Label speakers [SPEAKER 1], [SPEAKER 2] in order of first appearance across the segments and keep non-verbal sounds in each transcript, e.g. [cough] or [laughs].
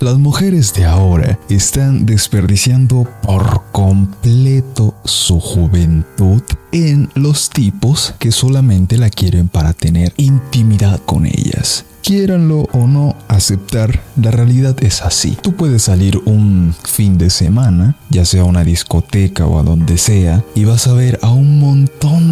[SPEAKER 1] Las mujeres de ahora están desperdiciando por completo su juventud en los tipos que solamente la quieren para tener intimidad con ellas. Quieranlo o no aceptar, la realidad es así. Tú puedes salir un fin de semana, ya sea a una discoteca o a donde sea, y vas a ver a un montón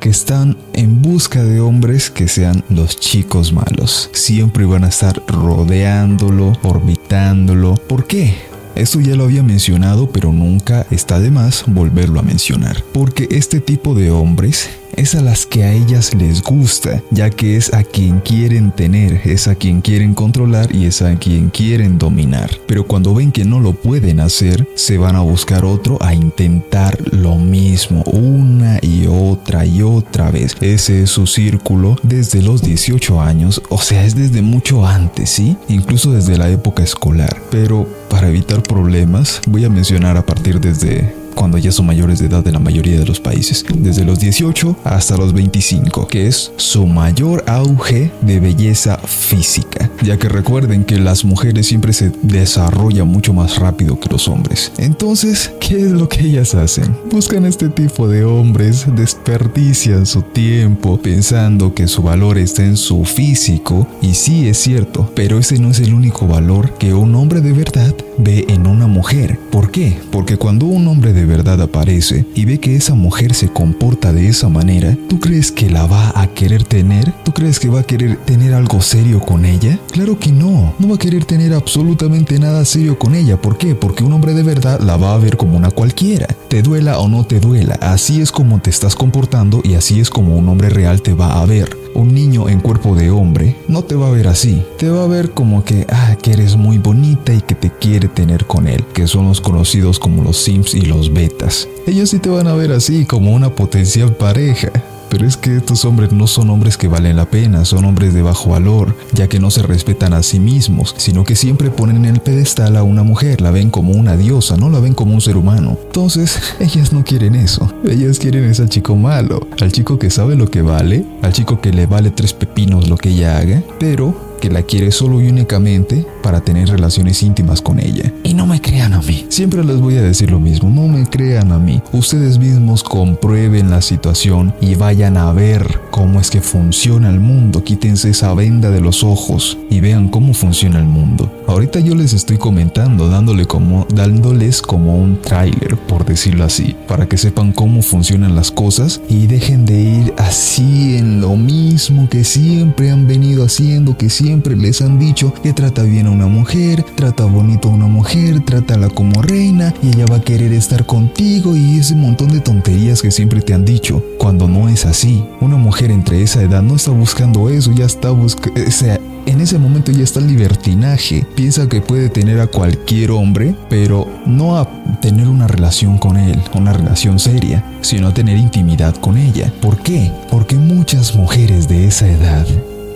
[SPEAKER 1] que están en busca de hombres que sean los chicos malos. Siempre van a estar rodeándolo, orbitándolo. ¿Por qué? Esto ya lo había mencionado, pero nunca está de más volverlo a mencionar, porque este tipo de hombres es a las que a ellas les gusta, ya que es a quien quieren tener, es a quien quieren controlar y es a quien quieren dominar. Pero cuando ven que no lo pueden hacer, se van a buscar otro a intentar lo mismo una y otra y otra vez. Ese es su círculo desde los 18 años, o sea, es desde mucho antes, ¿sí? Incluso desde la época escolar. Pero para evitar problemas, voy a mencionar a partir desde cuando ya son mayores de edad en la mayoría de los países, desde los 18 hasta los 25, que es su mayor auge de belleza física, ya que recuerden que las mujeres siempre se desarrollan mucho más rápido que los hombres. Entonces, ¿qué es lo que ellas hacen? Buscan este tipo de hombres, desperdician su tiempo pensando que su valor está en su físico, y sí es cierto, pero ese no es el único valor que un hombre de verdad ve en una mujer. ¿Por qué? Porque cuando un hombre de verdad aparece y ve que esa mujer se comporta de esa manera, ¿tú crees que la va a querer tener? ¿Tú crees que va a querer tener algo serio con ella? Claro que no, no va a querer tener absolutamente nada serio con ella. ¿Por qué? Porque un hombre de verdad la va a ver como una cualquiera. Te duela o no te duela, así es como te estás comportando y así es como un hombre real te va a ver un niño en cuerpo de hombre no te va a ver así. Te va a ver como que, ah, que eres muy bonita y que te quiere tener con él, que son los conocidos como los Sims y los Betas. Ellos sí te van a ver así como una potencial pareja. Pero es que estos hombres no son hombres que valen la pena, son hombres de bajo valor, ya que no se respetan a sí mismos, sino que siempre ponen en el pedestal a una mujer, la ven como una diosa, no la ven como un ser humano. Entonces, [laughs] ellas no quieren eso, ellas quieren ese chico malo, al chico que sabe lo que vale, al chico que le vale tres pepinos lo que ella haga, pero que la quiere solo y únicamente para tener relaciones íntimas con ella. Y no me crean a mí. Siempre les voy a decir lo mismo, no me crean a mí. Ustedes mismos comprueben la situación y vayan a ver cómo es que funciona el mundo. Quítense esa venda de los ojos y vean cómo funciona el mundo. Ahorita yo les estoy comentando, dándole como, dándoles como un tráiler, por decirlo así, para que sepan cómo funcionan las cosas y dejen de ir así en lo mismo que siempre han venido haciendo, que siempre les han dicho que trata bien una mujer, trata bonito a una mujer, trátala como reina y ella va a querer estar contigo y ese montón de tonterías que siempre te han dicho. Cuando no es así, una mujer entre esa edad no está buscando eso, ya está buscando, o sea, en ese momento ya está el libertinaje. Piensa que puede tener a cualquier hombre, pero no a tener una relación con él, una relación seria, sino a tener intimidad con ella. ¿Por qué? Porque muchas mujeres de esa edad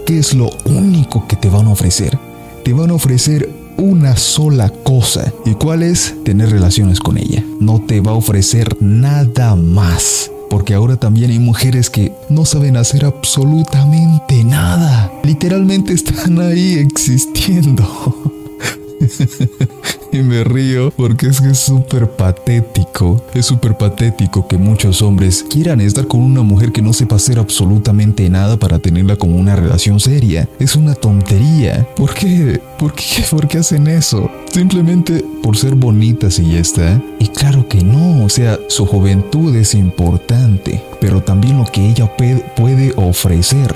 [SPEAKER 1] ¿Qué es lo único que te van a ofrecer? Te van a ofrecer una sola cosa. ¿Y cuál es? Tener relaciones con ella. No te va a ofrecer nada más. Porque ahora también hay mujeres que no saben hacer absolutamente nada. Literalmente están ahí existiendo. [laughs] y me río porque es que es súper patético. Es súper patético que muchos hombres quieran estar con una mujer que no sepa hacer absolutamente nada para tenerla como una relación seria. Es una tontería. ¿Por qué? ¿Por qué? [laughs] ¿Por qué hacen eso? Simplemente por ser bonitas y ya está. Y claro que no, o sea, su juventud es importante, pero también lo que ella puede ofrecer.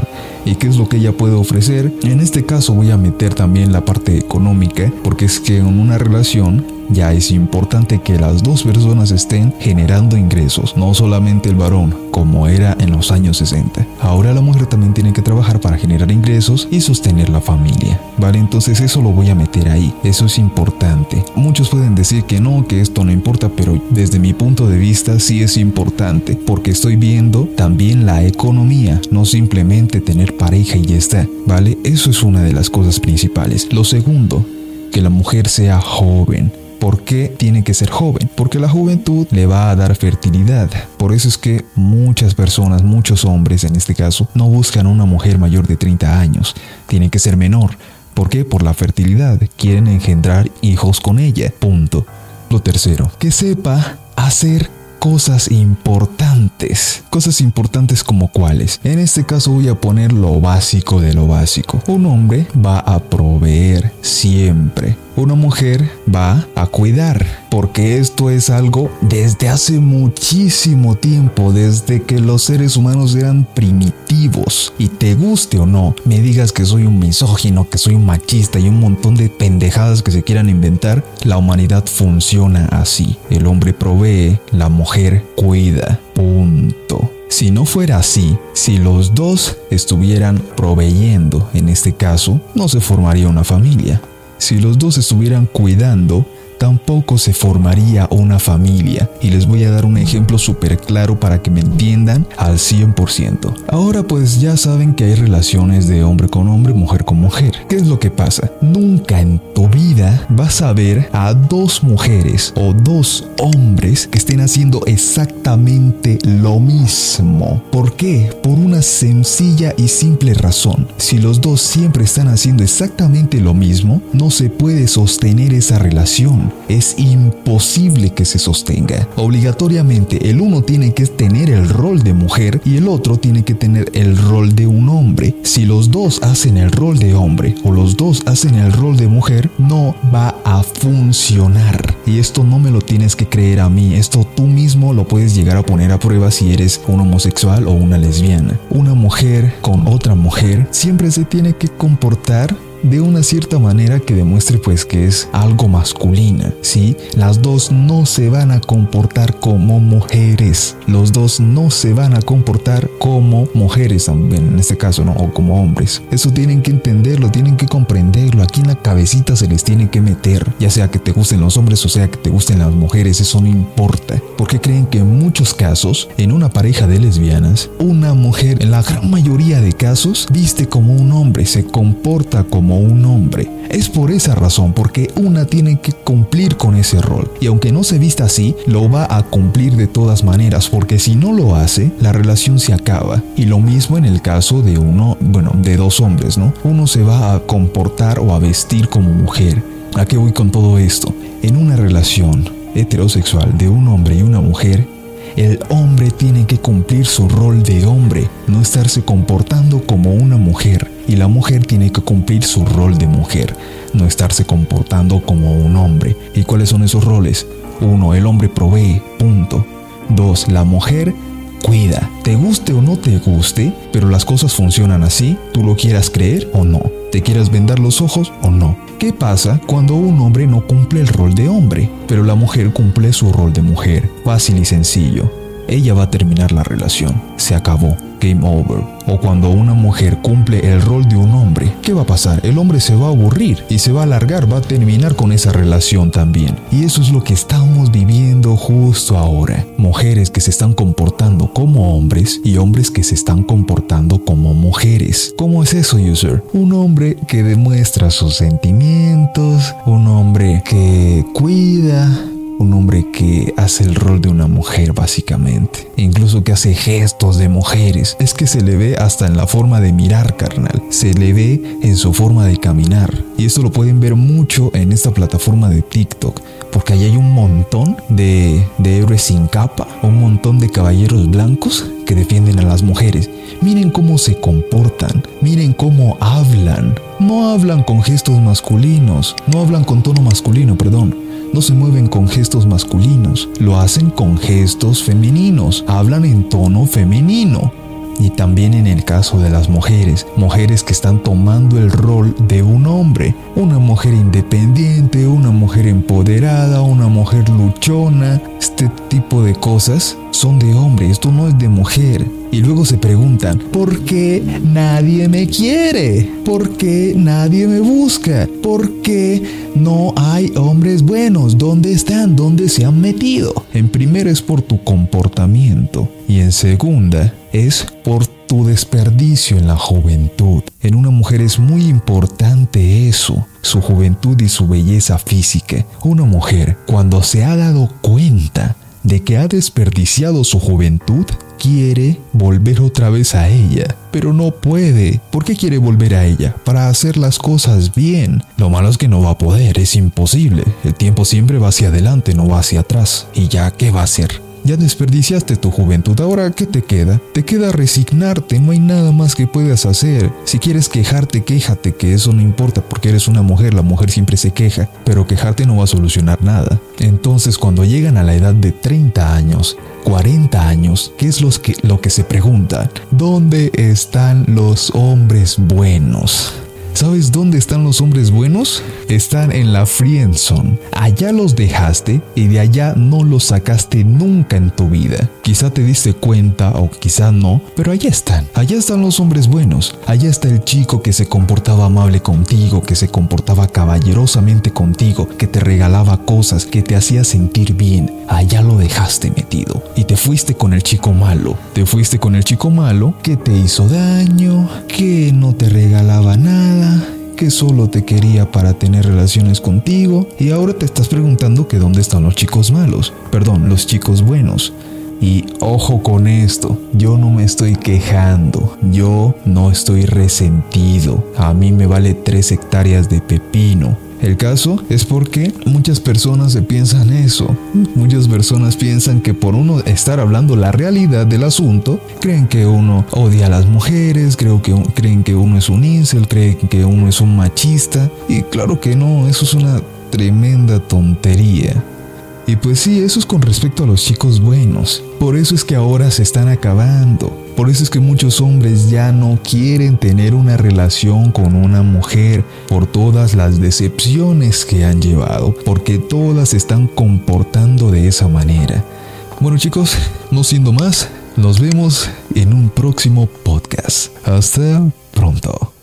[SPEAKER 1] ¿Y qué es lo que ella puede ofrecer? En este caso voy a meter también la parte económica, porque es que en una relación ya es importante que las dos personas estén generando ingresos, no solamente el varón, como era en los años 60. Ahora la mujer también tiene que trabajar para generar ingresos y sostener la familia. Vale, entonces eso lo voy a meter ahí, eso es importante. Muchos pueden decir que no, que esto no importa, pero desde mi punto de vista sí es importante, porque estoy viendo también la economía, no simplemente tener pareja y ya está, ¿vale? Eso es una de las cosas principales. Lo segundo, que la mujer sea joven. ¿Por qué tiene que ser joven? Porque la juventud le va a dar fertilidad. Por eso es que muchas personas, muchos hombres en este caso, no buscan una mujer mayor de 30 años. Tiene que ser menor. ¿Por qué? Por la fertilidad. Quieren engendrar hijos con ella. Punto. Lo tercero, que sepa hacer cosas importantes. Cosas importantes como cuáles. En este caso voy a poner lo básico de lo básico. Un hombre va a proveer siempre. Una mujer va a cuidar. Porque esto es algo desde hace muchísimo tiempo, desde que los seres humanos eran primitivos. Y te guste o no, me digas que soy un misógino, que soy un machista y un montón de pendejadas que se quieran inventar, la humanidad funciona así. El hombre provee, la mujer cuida. Punto. Si no fuera así, si los dos estuvieran proveyendo, en este caso, no se formaría una familia. Si los dos estuvieran cuidando, tampoco se formaría una familia. Y les voy a dar un ejemplo súper claro para que me entiendan al 100%. Ahora pues ya saben que hay relaciones de hombre con hombre, mujer con mujer. ¿Qué es lo que pasa? Nunca en tu vida vas a ver a dos mujeres o dos hombres que estén haciendo exactamente lo mismo. ¿Por qué? Por una sencilla y simple razón. Si los dos siempre están haciendo exactamente lo mismo, no se puede sostener esa relación es imposible que se sostenga. Obligatoriamente el uno tiene que tener el rol de mujer y el otro tiene que tener el rol de un hombre. Si los dos hacen el rol de hombre o los dos hacen el rol de mujer, no va a funcionar. Y esto no me lo tienes que creer a mí, esto tú mismo lo puedes llegar a poner a prueba si eres un homosexual o una lesbiana. Una mujer con otra mujer siempre se tiene que comportar de una cierta manera que demuestre pues que es algo masculina, ¿sí? Las dos no se van a comportar como mujeres, los dos no se van a comportar como mujeres también, en este caso, ¿no? O como hombres. Eso tienen que entenderlo, tienen que comprenderlo, aquí en la cabecita se les tiene que meter, ya sea que te gusten los hombres o sea que te gusten las mujeres, eso no importa, porque creen que en muchos casos, en una pareja de lesbianas, una mujer en la gran mayoría de casos viste como un hombre, se comporta como un hombre. Es por esa razón porque una tiene que cumplir con ese rol. Y aunque no se vista así, lo va a cumplir de todas maneras porque si no lo hace, la relación se acaba. Y lo mismo en el caso de uno, bueno, de dos hombres, ¿no? Uno se va a comportar o a vestir como mujer. ¿A qué voy con todo esto? En una relación heterosexual de un hombre y una mujer, el hombre tiene que cumplir su rol de hombre, no estarse comportando como una mujer. Y la mujer tiene que cumplir su rol de mujer, no estarse comportando como un hombre. ¿Y cuáles son esos roles? Uno, el hombre provee, punto. Dos, la mujer cuida. Te guste o no te guste, pero las cosas funcionan así, tú lo quieras creer o no. Te quieras vendar los ojos o no. ¿Qué pasa cuando un hombre no cumple el rol de hombre, pero la mujer cumple su rol de mujer? Fácil y sencillo. Ella va a terminar la relación. Se acabó. Game over. O cuando una mujer cumple el rol de un hombre, ¿qué va a pasar? El hombre se va a aburrir y se va a alargar, va a terminar con esa relación también. Y eso es lo que estamos viviendo justo ahora. Mujeres que se están comportando como hombres y hombres que se están comportando como mujeres. ¿Cómo es eso, user? Un hombre que demuestra sus sentimientos, un hombre que cuida, un hombre que hace el rol de una mujer básicamente, incluso que hace gestos de mujeres, es que se le ve hasta en la forma de mirar, carnal, se le ve en su forma de caminar, y esto lo pueden ver mucho en esta plataforma de TikTok, porque ahí hay un montón de, de héroes sin capa, un montón de caballeros blancos que defienden a las mujeres. Miren cómo se comportan, miren cómo hablan. No hablan con gestos masculinos, no hablan con tono masculino, perdón no se mueven con gestos masculinos, lo hacen con gestos femeninos, hablan en tono femenino. Y también en el caso de las mujeres, mujeres que están tomando el rol de un hombre, una mujer independiente, una mujer empoderada, una mujer luchona, este tipo de cosas son de hombre, esto no es de mujer. Y luego se preguntan, ¿por qué nadie me quiere? ¿Por qué nadie me busca? ¿Por qué no hay hombres buenos? ¿Dónde están? ¿Dónde se han metido? En primera es por tu comportamiento y en segunda es por tu desperdicio en la juventud. En una mujer es muy importante eso, su juventud y su belleza física. Una mujer, cuando se ha dado cuenta de que ha desperdiciado su juventud, quiere volver otra vez a ella, pero no puede. ¿Por qué quiere volver a ella? Para hacer las cosas bien. Lo malo es que no va a poder, es imposible. El tiempo siempre va hacia adelante, no va hacia atrás. ¿Y ya qué va a hacer? Ya desperdiciaste tu juventud, ahora ¿qué te queda? Te queda resignarte, no hay nada más que puedas hacer. Si quieres quejarte, quéjate, que eso no importa porque eres una mujer, la mujer siempre se queja, pero quejarte no va a solucionar nada. Entonces cuando llegan a la edad de 30 años, 40 años, ¿qué es que, lo que se preguntan? ¿Dónde están los hombres buenos? ¿Sabes dónde están los hombres buenos? Están en la friendzone. Allá los dejaste y de allá no los sacaste nunca en tu vida. Quizá te diste cuenta o quizá no, pero allá están. Allá están los hombres buenos. Allá está el chico que se comportaba amable contigo, que se comportaba caballerosamente contigo, que te regalaba cosas, que te hacía sentir bien. Allá lo dejaste te fuiste con el chico malo. Te fuiste con el chico malo que te hizo daño, que no te regalaba nada que solo te quería para tener relaciones contigo y ahora te estás preguntando que dónde están los chicos malos, perdón, los chicos buenos. Y ojo con esto, yo no me estoy quejando, yo no estoy resentido, a mí me vale tres hectáreas de pepino, el caso es porque muchas personas se piensan eso. Muchas personas piensan que por uno estar hablando la realidad del asunto, creen que uno odia a las mujeres, creen que uno es un incel, creen que uno es un machista. Y claro que no, eso es una tremenda tontería. Y pues sí, eso es con respecto a los chicos buenos. Por eso es que ahora se están acabando. Por eso es que muchos hombres ya no quieren tener una relación con una mujer por todas las decepciones que han llevado, porque todas se están comportando de esa manera. Bueno chicos, no siendo más, nos vemos en un próximo podcast. Hasta pronto.